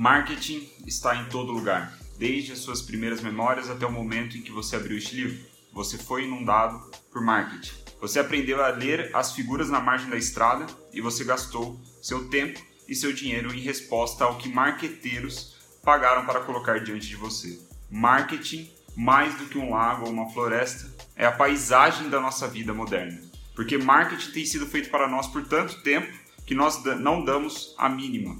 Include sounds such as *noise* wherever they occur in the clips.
Marketing está em todo lugar, desde as suas primeiras memórias até o momento em que você abriu este livro. Você foi inundado por marketing. Você aprendeu a ler as figuras na margem da estrada e você gastou seu tempo e seu dinheiro em resposta ao que marqueteiros pagaram para colocar diante de você. Marketing, mais do que um lago ou uma floresta, é a paisagem da nossa vida moderna. Porque marketing tem sido feito para nós por tanto tempo que nós não damos a mínima.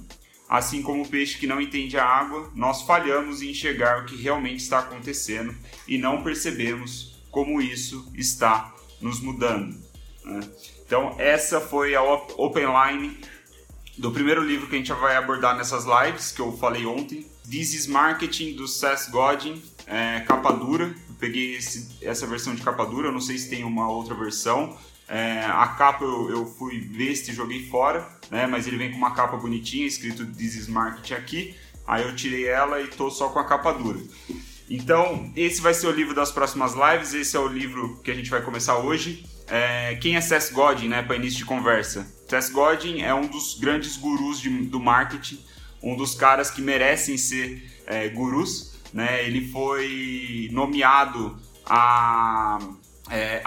Assim como o peixe que não entende a água, nós falhamos em enxergar o que realmente está acontecendo e não percebemos como isso está nos mudando. Né? Então, essa foi a Open Line do primeiro livro que a gente vai abordar nessas lives, que eu falei ontem. This is Marketing, do Seth Godin, é, capa dura. Eu peguei esse, essa versão de capa dura, não sei se tem uma outra versão. É, a capa eu, eu fui ver se joguei fora, né? Mas ele vem com uma capa bonitinha, escrito This is Marketing aqui. Aí eu tirei ela e tô só com a capa dura. Então, esse vai ser o livro das próximas lives. Esse é o livro que a gente vai começar hoje. É, quem é Seth Godin, né? Para início de conversa. Seth Godin é um dos grandes gurus de, do marketing, um dos caras que merecem ser é, gurus. Né? Ele foi nomeado a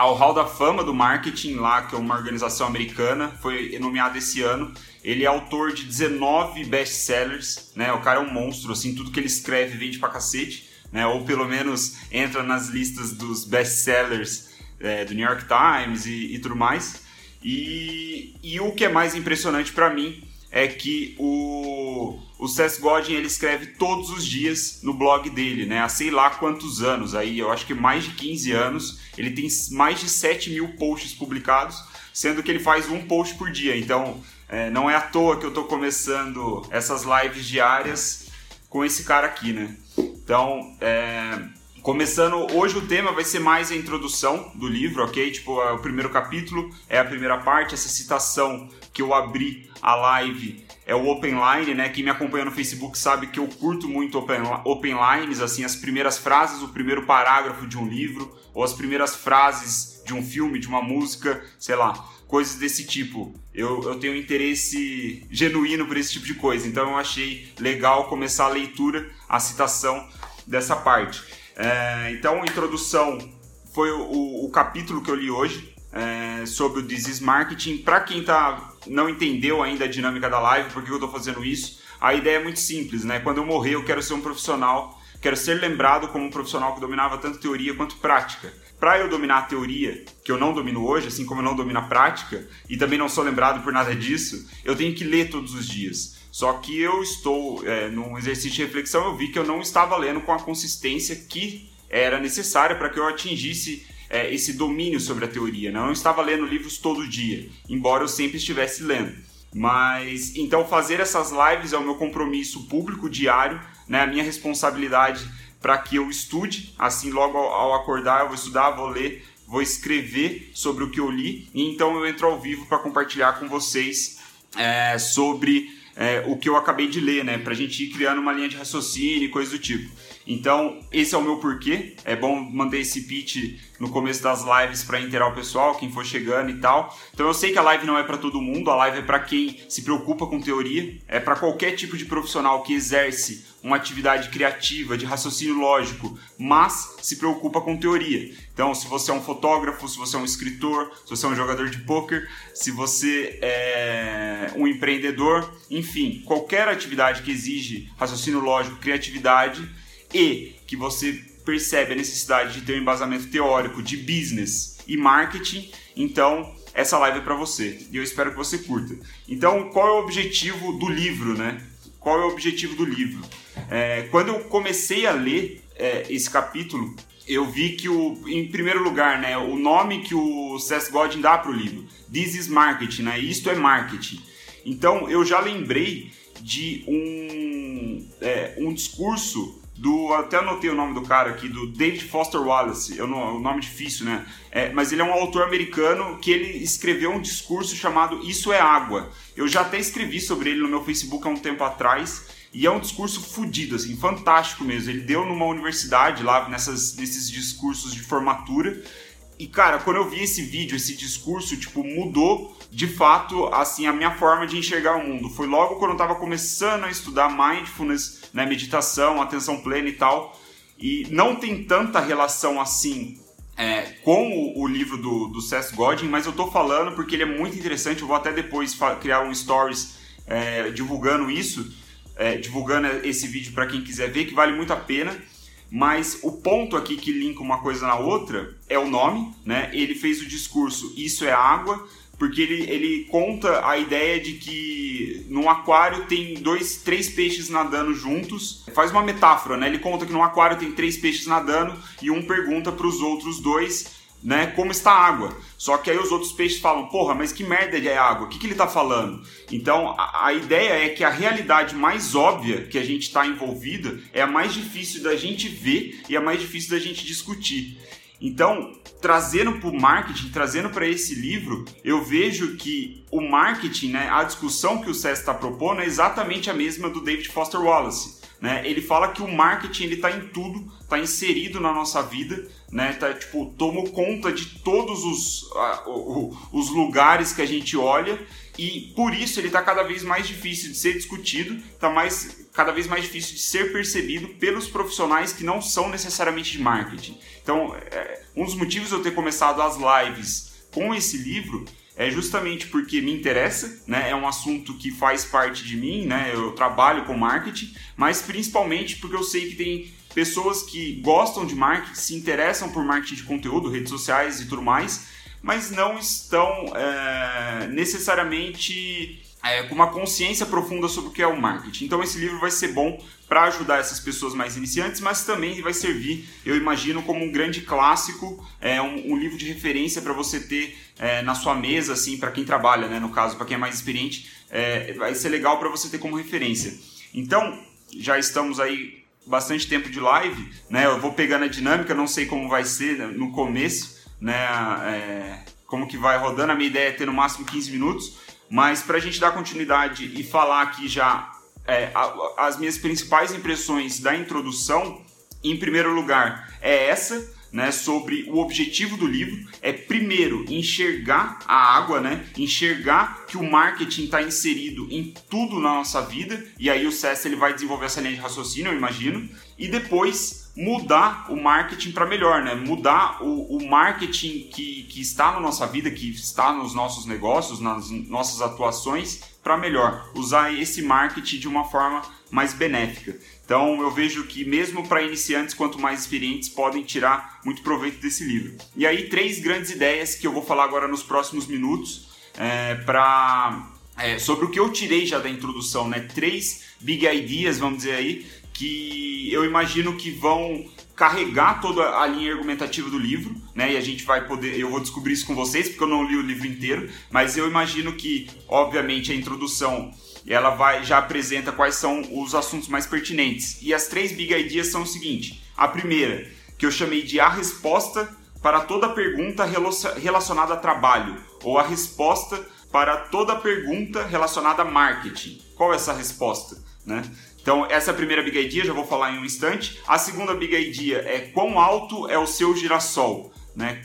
ao Hall da Fama do Marketing, lá, que é uma organização americana, foi nomeado esse ano. Ele é autor de 19 best-sellers, né? O cara é um monstro, assim, tudo que ele escreve vende pra cacete, né? Ou pelo menos entra nas listas dos best-sellers é, do New York Times e, e tudo mais. E, e, o que é mais impressionante para mim é que o, o Seth Godin ele escreve todos os dias no blog dele, né? Há sei lá quantos anos, aí eu acho que mais de 15 anos. Ele tem mais de 7 mil posts publicados, sendo que ele faz um post por dia. Então é, não é à toa que eu estou começando essas lives diárias com esse cara aqui, né? Então, é, Começando, hoje o tema vai ser mais a introdução do livro, ok? Tipo, é o primeiro capítulo é a primeira parte, essa citação que eu abri a live é o Open Line, né? Quem me acompanha no Facebook sabe que eu curto muito open, open lines, assim, as primeiras frases, o primeiro parágrafo de um livro, ou as primeiras frases de um filme, de uma música, sei lá, coisas desse tipo. Eu, eu tenho interesse genuíno por esse tipo de coisa, então eu achei legal começar a leitura, a citação dessa parte. É, então, introdução foi o, o, capítulo que eu li hoje é, sobre o Disease Marketing. Para quem tá, não entendeu ainda a dinâmica da live, por que eu estou fazendo isso, a ideia é muito simples, né? Quando eu morrer, eu quero ser um profissional, quero ser lembrado como um profissional que dominava tanto teoria quanto prática. Para eu dominar a teoria, que eu não domino hoje, assim como eu não domino a prática, e também não sou lembrado por nada disso, eu tenho que ler todos os dias. Só que eu estou, é, num exercício de reflexão, eu vi que eu não estava lendo com a consistência que era necessária para que eu atingisse é, esse domínio sobre a teoria. Né? Eu não estava lendo livros todo dia, embora eu sempre estivesse lendo. Mas então fazer essas lives é o meu compromisso público diário, né? a minha responsabilidade para que eu estude. Assim, logo ao acordar, eu vou estudar, vou ler, vou escrever sobre o que eu li, e então eu entro ao vivo para compartilhar com vocês é, sobre é, o que eu acabei de ler, né? Pra gente ir criando uma linha de raciocínio e coisa do tipo. Então, esse é o meu porquê. É bom manter esse pitch no começo das lives para inteirar o pessoal, quem for chegando e tal. Então, eu sei que a live não é para todo mundo, a live é para quem se preocupa com teoria, é para qualquer tipo de profissional que exerce uma atividade criativa, de raciocínio lógico, mas se preocupa com teoria. Então, se você é um fotógrafo, se você é um escritor, se você é um jogador de poker, se você é um empreendedor, enfim, qualquer atividade que exige raciocínio lógico, criatividade e que você percebe a necessidade de ter um embasamento teórico de business e marketing, então essa live é para você e eu espero que você curta. Então, qual é o objetivo do livro, né? Qual é o objetivo do livro? É, quando eu comecei a ler é, esse capítulo, eu vi que o, em primeiro lugar, né, o nome que o Seth Godin dá para o livro, This is Marketing, né? Isto é marketing. Então, eu já lembrei de um, é, um discurso do até anotei o nome do cara aqui do David Foster Wallace. Eu o nome difícil né? É, mas ele é um autor americano que ele escreveu um discurso chamado isso é água. Eu já até escrevi sobre ele no meu Facebook há um tempo atrás e é um discurso fodido assim fantástico mesmo. Ele deu numa universidade lá nessas nesses discursos de formatura. E, cara, quando eu vi esse vídeo, esse discurso, tipo, mudou de fato, assim, a minha forma de enxergar o mundo. Foi logo quando eu tava começando a estudar mindfulness, né, meditação, atenção plena e tal. E não tem tanta relação assim é, com o, o, livro do, do Seth Godin, mas eu tô falando porque ele é muito interessante. Eu vou até depois criar um stories é, divulgando isso, é, divulgando esse vídeo para quem quiser ver, que vale muito a pena. Mas o ponto aqui que linka uma coisa na outra é o nome, né? Ele fez o discurso Isso é água, porque ele, ele conta a ideia de que num aquário tem dois, três peixes nadando juntos. Faz uma metáfora, né? Ele conta que num aquário tem três peixes nadando e um pergunta para os outros dois né, como está a água. Só que aí os outros peixes falam, porra, mas que merda é água? O que, que ele está falando? Então a, a, ideia é que a realidade mais óbvia que a gente está envolvida é a mais difícil da gente ver e a mais difícil da gente discutir. Então, trazendo para o marketing, trazendo para esse livro, eu vejo que o marketing, né, a discussão que o César está propondo é exatamente a mesma do David Foster Wallace. Né? Ele fala que o marketing está em tudo, está inserido na nossa vida, né? Tá, tipo, tomou conta de todos os, uh, os lugares que a gente olha e por isso ele está cada vez mais difícil de ser discutido, está mais cada vez mais difícil de ser percebido pelos profissionais que não são necessariamente de marketing. Então, é, um dos motivos de eu ter começado as lives com esse livro é justamente porque me interessa, né? É um assunto que faz parte de mim, né? Eu trabalho com marketing, mas principalmente porque eu sei que tem pessoas que gostam de marketing, se interessam por marketing de conteúdo, redes sociais e tudo mais, mas não estão é, necessariamente é, com uma consciência profunda sobre o que é o marketing. Então esse livro vai ser bom para ajudar essas pessoas mais iniciantes, mas também vai servir, eu imagino, como um grande clássico, é, um, um livro de referência para você ter é, na sua mesa, assim, para quem trabalha, né, no caso, para quem é mais experiente, é, vai ser legal para você ter como referência. Então já estamos aí bastante tempo de live, né? Eu vou pegando a dinâmica, não sei como vai ser no começo, né? É, como que vai rodando. A minha ideia é ter no máximo 15 minutos. Mas para a gente dar continuidade e falar aqui já é, as minhas principais impressões da introdução, em primeiro lugar, é essa, né, sobre o objetivo do livro é primeiro enxergar a água, né, enxergar que o marketing está inserido em tudo na nossa vida e aí o César ele vai desenvolver essa linha de raciocínio, eu imagino, e depois mudar o marketing para melhor, né? Mudar o, o marketing que, que está na nossa vida, que está nos nossos negócios, nas nossas atuações para melhor. Usar esse marketing de uma forma mais benéfica. Então eu vejo que mesmo para iniciantes quanto mais experientes podem tirar muito proveito desse livro. E aí três grandes ideias que eu vou falar agora nos próximos minutos é, para é, sobre o que eu tirei já da introdução, né? Três big ideas, vamos dizer aí, que eu imagino que vão carregar toda a linha argumentativa do livro, né? E a gente vai poder, eu vou descobrir isso com vocês porque eu não li o livro inteiro, mas eu imagino que, obviamente, a introdução ela vai já apresenta quais são os assuntos mais pertinentes. E as três big ideas são o seguinte: a primeira, que eu chamei de a resposta para toda pergunta relacionada a trabalho, ou a resposta para toda pergunta relacionada a marketing. Qual é essa resposta? Né? Então, essa é a primeira big idea, já vou falar em um instante. A segunda big idea é quão alto é o seu girassol, né?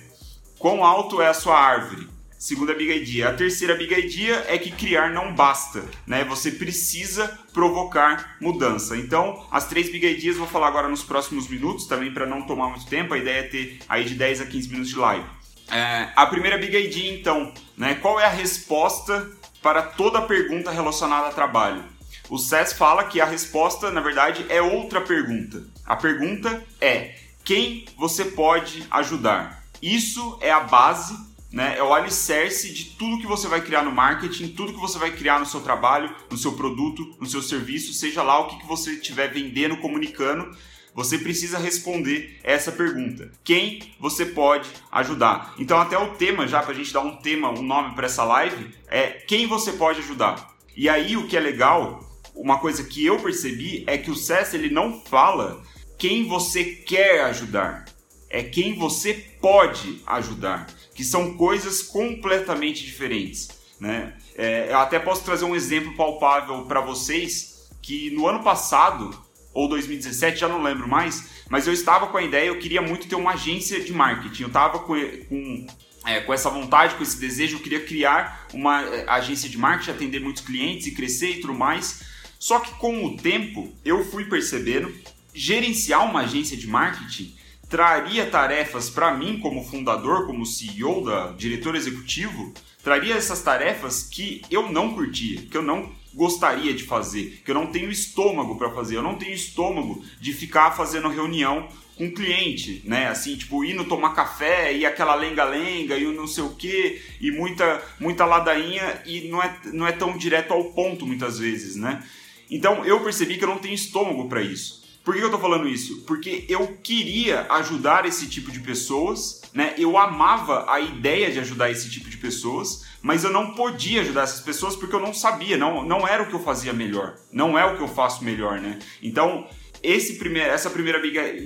Quão alto é a sua árvore? Segunda big idea. A terceira big idea é que criar não basta, né? Você precisa provocar mudança. Então, as três big ideas vou falar agora nos próximos minutos, também para não tomar muito tempo. A ideia é ter aí de 10 a 15 minutos de live. É, a primeira big idea, então, né? Qual é a resposta para toda pergunta relacionada a trabalho? O SES fala que a resposta, na verdade, é outra pergunta. A pergunta é: quem você pode ajudar? Isso é a base, né? É o alicerce de tudo que você vai criar no marketing, tudo que você vai criar no seu trabalho, no seu produto, no seu serviço, seja lá o que, você estiver vendendo, comunicando. Você precisa responder essa pergunta: quem você pode ajudar? Então, até o tema, já para a gente dar um tema, um nome para essa live, é quem você pode ajudar. E aí, o que é legal uma coisa que eu percebi é que o SES ele não fala quem você quer ajudar, é quem você pode ajudar, que são coisas completamente diferentes. Né? É, eu até posso trazer um exemplo palpável para vocês que no ano passado ou 2017, já não lembro mais, mas eu estava com a ideia, eu queria muito ter uma agência de marketing. Eu estava com, com, é, com essa vontade, com esse desejo, eu queria criar uma é, agência de marketing, atender muitos clientes e crescer e tudo mais. Só que com o tempo eu fui percebendo gerenciar uma agência de marketing traria tarefas para mim como fundador, como CEO da diretor executivo, traria essas tarefas que eu não curtia, que eu não gostaria de fazer, que eu não tenho estômago para fazer, eu não tenho estômago de ficar fazendo reunião com cliente, né? Assim, tipo, indo tomar café e aquela lenga-lenga e o não sei o que e muita muita ladainha e não é, não é tão direto ao ponto muitas vezes, né? Então eu percebi que eu não tenho estômago para isso. Por que eu tô falando isso? Porque eu queria ajudar esse tipo de pessoas, né? Eu amava a ideia de ajudar esse tipo de pessoas, mas eu não podia ajudar essas pessoas porque eu não sabia, não, não era o que eu fazia melhor, não é o que eu faço melhor, né? Então, esse primeiro, essa primeira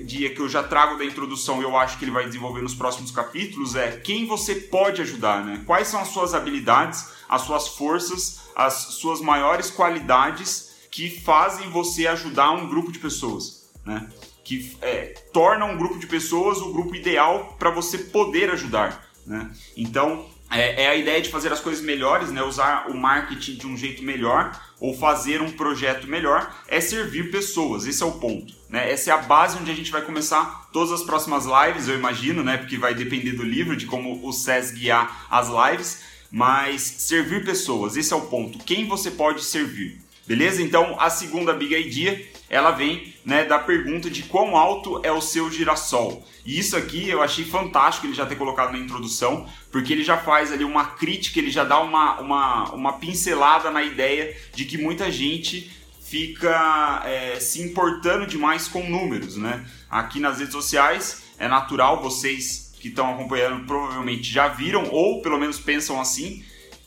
dia que eu já trago da introdução, eu acho que ele vai desenvolver nos próximos capítulos, é quem você pode ajudar, né? Quais são as suas habilidades, as suas forças, as suas maiores qualidades que fazem você ajudar um grupo de pessoas, né? Que é, torna um grupo de pessoas o grupo ideal para você poder ajudar, né? Então é, é, a ideia de fazer as coisas melhores, né? Usar o marketing de um jeito melhor ou fazer um projeto melhor é servir pessoas. Esse é o ponto, né? Essa é a base onde a gente vai começar todas as próximas lives, eu imagino, né? Porque vai depender do livro, de como o SES guiar as lives, mas servir pessoas. Esse é o ponto. Quem você pode servir? Beleza? Então a segunda big idea ela vem né, da pergunta de quão alto é o seu girassol. E isso aqui eu achei fantástico ele já ter colocado na introdução, porque ele já faz ali uma crítica, ele já dá uma, uma, uma pincelada na ideia de que muita gente fica é, se importando demais com números. Né? Aqui nas redes sociais é natural, vocês que estão acompanhando provavelmente já viram, ou pelo menos pensam assim,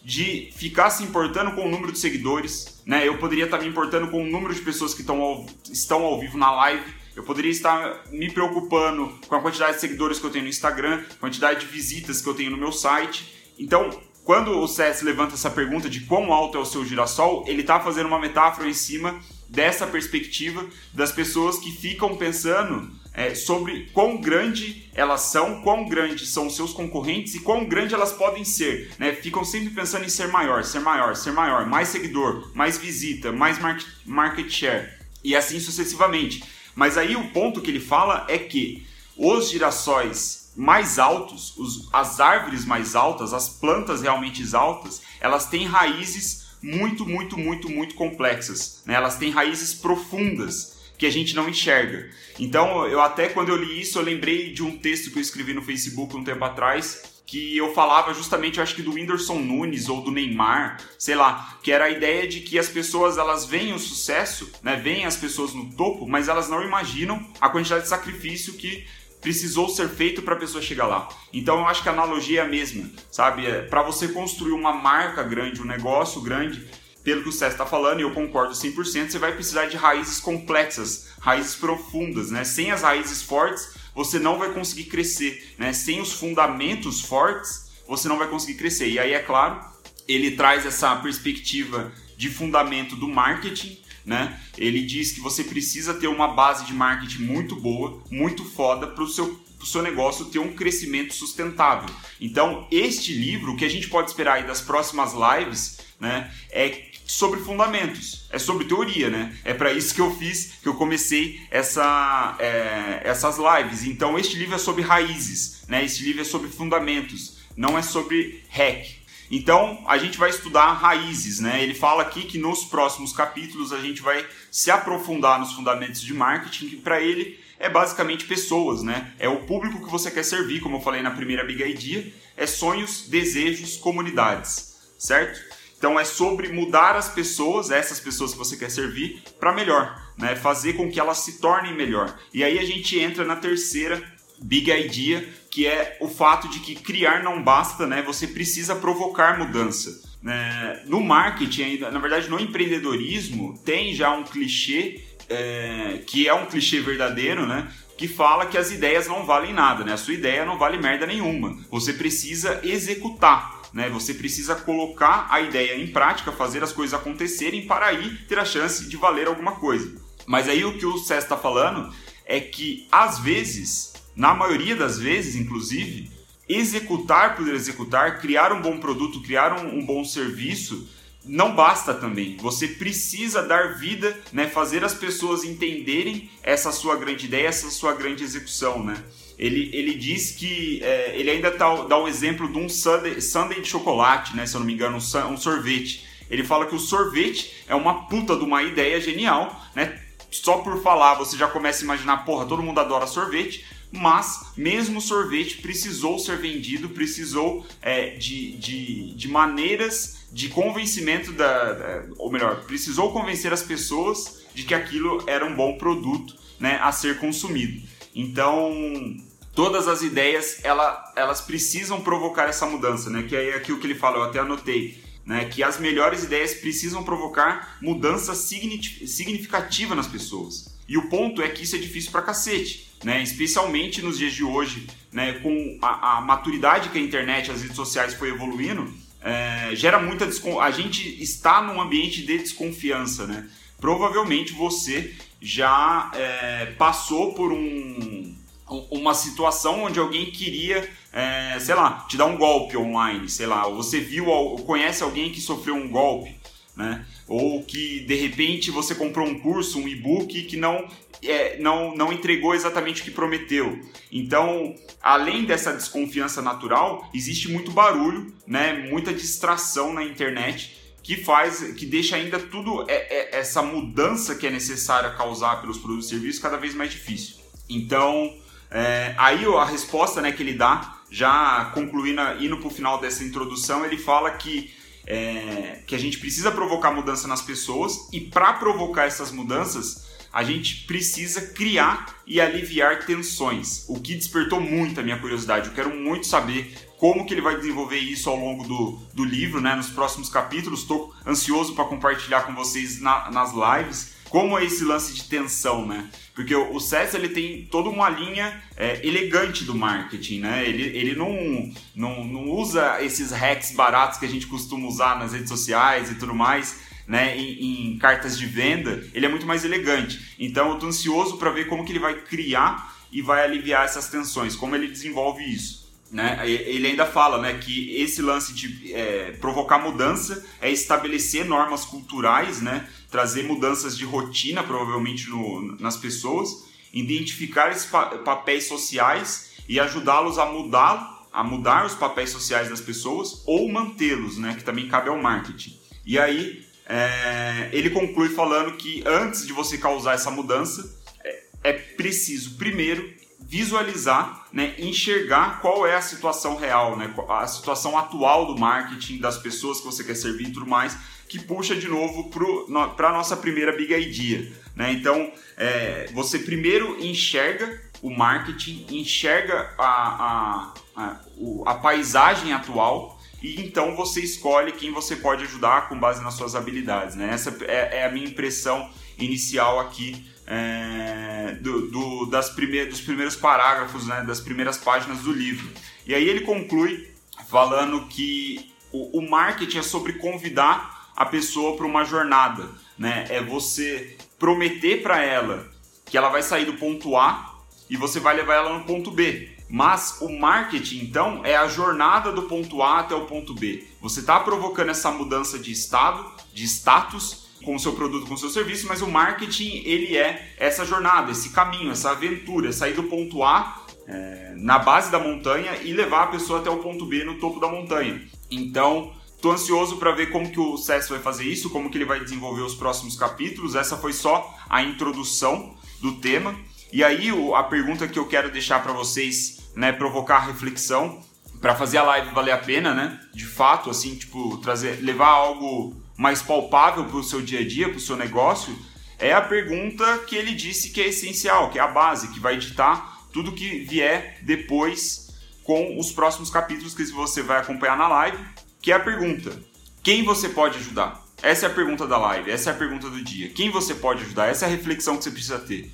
de ficar se importando com o número de seguidores, né? Eu poderia estar me importando com o número de pessoas que estão ao, estão ao vivo na live. Eu poderia estar me preocupando com a quantidade de seguidores que eu tenho no Instagram, quantidade de visitas que eu tenho no meu site. Então, quando o CS levanta essa pergunta de quão alto é o seu girassol, ele está fazendo uma metáfora em cima dessa perspectiva das pessoas que ficam pensando é, sobre quão grande elas são, quão grandes são os seus concorrentes e quão grande elas podem ser. Né? Ficam sempre pensando em ser maior, ser maior, ser maior, mais seguidor, mais visita, mais market, share e assim sucessivamente. Mas aí o ponto que ele fala é que os girassóis mais altos, os, as árvores mais altas, as plantas realmente altas, elas têm raízes muito, muito, muito, muito complexas. Né? Elas têm raízes profundas que a gente não enxerga. Então, eu até quando eu li isso, eu lembrei de um texto que eu escrevi no Facebook um tempo atrás, que eu falava justamente, eu acho que do Whindersson Nunes ou do Neymar, sei lá, que era a ideia de que as pessoas elas veem o sucesso, né, veem as pessoas no topo, mas elas não imaginam a quantidade de sacrifício que precisou ser feito para a pessoa chegar lá. Então eu acho que a analogia é a mesma, sabe? É, para você construir uma marca grande, um negócio grande, pelo que o César está falando, e eu concordo 100%, você vai precisar de raízes complexas, raízes profundas, né? Sem as raízes fortes, você não vai conseguir crescer, né? Sem os fundamentos fortes, você não vai conseguir crescer. E aí, é claro, ele traz essa perspectiva de fundamento do marketing, né? Ele diz que você precisa ter uma base de marketing muito boa, muito foda para o seu o seu negócio ter um crescimento sustentável. Então, este livro, o que a gente pode esperar aí das próximas lives, né, é sobre fundamentos, é sobre teoria, né? É para isso que eu fiz, que eu comecei essa, é, essas lives. Então, este livro é sobre raízes, né? Este livro é sobre fundamentos, não é sobre hack. Então, a gente vai estudar raízes, né? Ele fala aqui que nos próximos capítulos a gente vai se aprofundar nos fundamentos de marketing, que para ele é basicamente pessoas, né? É o público que você quer servir, como eu falei na primeira Big Idea, é sonhos, desejos, comunidades, certo? Então é sobre mudar as pessoas, essas pessoas que você quer servir, para melhor, né? Fazer com que elas se tornem melhor. E aí a gente entra na terceira big idea, que é o fato de que criar não basta, né? Você precisa provocar mudança. É, no marketing, na verdade, no empreendedorismo, tem já um clichê é, que é um clichê verdadeiro, né? Que fala que as ideias não valem nada, né? A sua ideia não vale merda nenhuma. Você precisa executar, né? Você precisa colocar a ideia em prática, fazer as coisas acontecerem para aí ter a chance de valer alguma coisa. Mas aí o que o César está falando é que às vezes, na maioria das vezes, inclusive, executar por executar, criar um bom produto, criar um, um bom serviço, não basta também. Você precisa dar vida, né, fazer as pessoas entenderem essa sua grande ideia, essa sua grande execução, né? Ele, ele diz que é, ele ainda tá, dá o exemplo de um sundae, sundae de chocolate, né? Se eu não me engano, um, um sorvete. Ele fala que o sorvete é uma puta de uma ideia genial, né? Só por falar você já começa a imaginar, porra, todo mundo adora sorvete, mas mesmo o sorvete precisou ser vendido, precisou é, de, de, de maneiras de convencimento da, ou melhor, precisou convencer as pessoas de que aquilo era um bom produto né, a ser consumido. Então, todas as ideias ela, elas precisam provocar essa mudança, né? Que é aqui o que ele fala, eu até anotei. Né, que as melhores ideias precisam provocar mudança significativa nas pessoas. E o ponto é que isso é difícil pra cacete, né? Especialmente nos dias de hoje, né? Com a, a maturidade que a internet, as redes sociais foi evoluindo, é, gera muita a gente está num ambiente de desconfiança, né? Provavelmente você já é, passou por um, uma situação onde alguém queria, é, sei lá, te dar um golpe online, sei lá, ou você viu, ou conhece alguém que sofreu um golpe, né? Ou que de repente você comprou um curso, um e-book que não é, não, não entregou exatamente o que prometeu. Então, além dessa desconfiança natural, existe muito barulho, né, muita distração na internet que faz, que deixa ainda tudo é, é, essa mudança que é necessária causar pelos produtos e serviços cada vez mais difícil. Então, é, aí a resposta né, que ele dá, já concluindo, indo para o final dessa introdução, ele fala que é, que a gente precisa provocar mudança nas pessoas e para provocar essas mudanças a gente precisa criar e aliviar tensões, o que despertou muito a minha curiosidade. Eu quero muito saber como que ele vai desenvolver isso ao longo do, do livro, né, nos próximos capítulos. Estou ansioso para compartilhar com vocês na, nas lives como é esse lance de tensão, né? Porque o, César ele tem toda uma linha é, elegante do marketing, né? Ele, ele não, não, não usa esses hacks baratos que a gente costuma usar nas redes sociais e tudo mais né, em, em, cartas de venda, ele é muito mais elegante. Então eu estou ansioso para ver como que ele vai criar e vai aliviar essas tensões, como ele desenvolve isso. Né? Ele ainda fala né, que esse lance de é, provocar mudança é estabelecer normas culturais, né, trazer mudanças de rotina, provavelmente, no, nas pessoas, identificar esses pa papéis sociais e ajudá-los a mudar a mudar os papéis sociais das pessoas ou mantê-los, né, que também cabe ao marketing. E aí é, ele conclui falando que antes de você causar essa mudança, é, é preciso primeiro visualizar, né, enxergar qual é a situação real, né, a situação atual do marketing, das pessoas que você quer servir e tudo mais, que puxa de novo para a nossa primeira big idea. Né? Então, é, você primeiro enxerga o marketing, enxerga a, a, a, a paisagem atual e então você escolhe quem você pode ajudar com base nas suas habilidades. Né? Essa é, é a minha impressão inicial aqui é, do, do, das prime dos primeiros parágrafos, né, das primeiras páginas do livro. E aí ele conclui falando que o, o marketing é sobre convidar a pessoa para uma jornada, né? É você prometer para ela que ela vai sair do ponto A e você vai levar ela no ponto B. Mas o marketing, então, é a jornada do ponto A até o ponto B. Você está provocando essa mudança de estado, de status, com o seu produto, com o seu serviço, mas o marketing, ele é essa jornada, esse caminho, essa aventura, sair do ponto A é, na base da montanha e levar a pessoa até o ponto B no topo da montanha. Então, estou ansioso para ver como que o Cess vai fazer isso, como que ele vai desenvolver os próximos capítulos. Essa foi só a introdução do tema. E aí a pergunta que eu quero deixar para vocês, né, provocar reflexão, para fazer a live valer a pena, né? De fato, assim, tipo, trazer, levar algo mais palpável para o seu dia a dia, para o seu negócio, é a pergunta que ele disse que é essencial, que é a base, que vai ditar tudo que vier depois com os próximos capítulos que você vai acompanhar na live, que é a pergunta: quem você pode ajudar? Essa é a pergunta da live, essa é a pergunta do dia. Quem você pode ajudar? Essa é a reflexão que você precisa ter.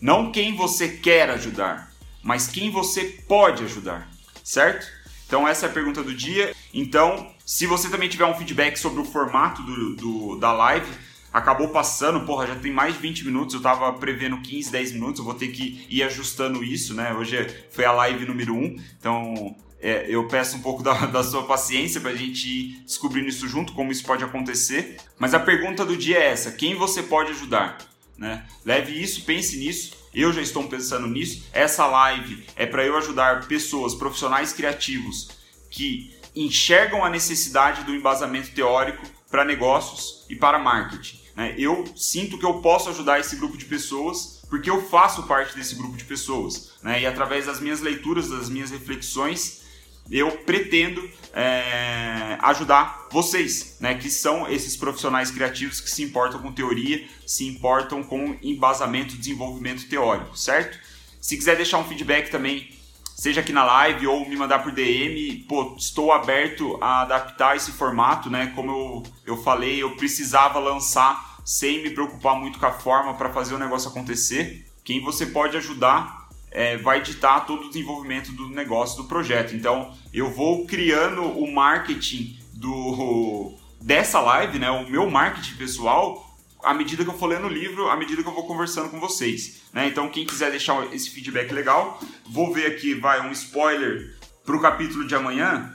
Não quem você quer ajudar, mas quem você pode ajudar, certo? Então essa é a pergunta do dia. Então, se você também tiver um feedback sobre o formato do, do da live, acabou passando, porra, já tem mais de 20 minutos, eu tava prevendo 15, 10 minutos, eu vou ter que ir ajustando isso, né? Hoje foi a live número 1, então é, eu peço um pouco da, *laughs* da sua paciência para a gente ir descobrindo isso junto, como isso pode acontecer. Mas a pergunta do dia é essa: quem você pode ajudar? Né? Leve isso, pense nisso. Eu já estou pensando nisso. Essa live é para eu ajudar pessoas, profissionais criativos que enxergam a necessidade do embasamento teórico para negócios e para marketing. Né? Eu sinto que eu posso ajudar esse grupo de pessoas porque eu faço parte desse grupo de pessoas. Né? E através das minhas leituras, das minhas reflexões, eu pretendo é, ajudar vocês, né, que são esses profissionais criativos que se importam com teoria, se importam com embasamento, desenvolvimento teórico, certo? Se quiser deixar um feedback também, seja aqui na live ou me mandar por DM, pô, estou aberto a adaptar esse formato, né? Como eu, eu falei, eu precisava lançar sem me preocupar muito com a forma para fazer o negócio acontecer. Quem você pode ajudar é, vai ditar todo o desenvolvimento do negócio, do projeto. Então, eu vou criando o marketing do dessa live, né, o meu marketing pessoal, à medida que eu for lendo o livro, à medida que eu vou conversando com vocês. Né? Então, quem quiser deixar esse feedback legal, vou ver aqui, vai um spoiler para o capítulo de amanhã.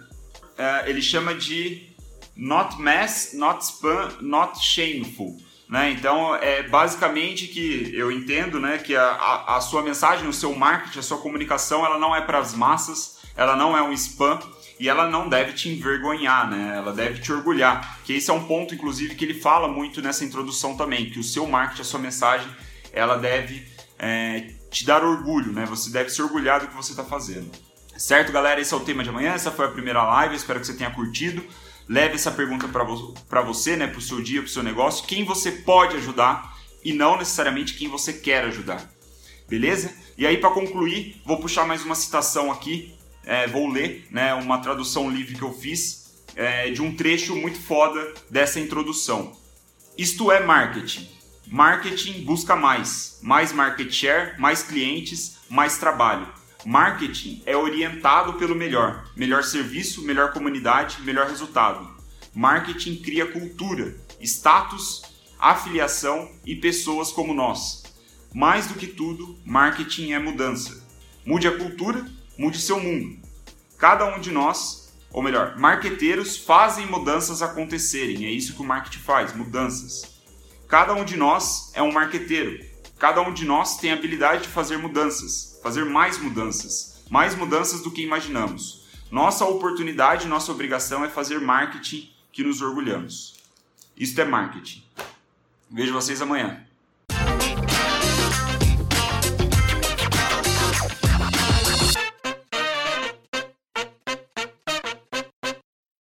É, ele chama de Not Mess, Not Spam, Not Shameful. Né? Então, é basicamente que eu entendo né, que a, a, sua mensagem, o seu marketing, a sua comunicação, ela não é para as massas, ela não é um spam e ela não deve te envergonhar, né? ela deve te orgulhar. Que esse é um ponto, inclusive, que ele fala muito nessa introdução também, que o seu marketing, a sua mensagem, ela deve é, te dar orgulho, né? você deve se orgulhar do que você está fazendo. Certo, galera? Esse é o tema de amanhã, essa foi a primeira live, espero que você tenha curtido leve essa pergunta para você, né, para o seu dia, para o seu negócio, quem você pode ajudar e não necessariamente quem você quer ajudar. Beleza? E aí, para concluir, vou puxar mais uma citação aqui, é, vou ler né, uma tradução livre que eu fiz é, de um trecho muito foda dessa introdução. Isto é marketing. Marketing busca mais, mais market share, mais clientes, mais trabalho. Marketing é orientado pelo melhor, melhor serviço, melhor comunidade, melhor resultado. Marketing cria cultura, status, afiliação e pessoas como nós. Mais do que tudo, marketing é mudança. Mude a cultura, mude seu mundo. Cada um de nós, ou melhor, marqueteiros fazem mudanças acontecerem. É isso que o marketing faz, mudanças. Cada um de nós é um marqueteiro. Cada um de nós tem a habilidade de fazer mudanças fazer mais mudanças, mais mudanças do que imaginamos. Nossa oportunidade, nossa obrigação é fazer marketing que nos orgulhamos. Isto é marketing. Vejo vocês amanhã.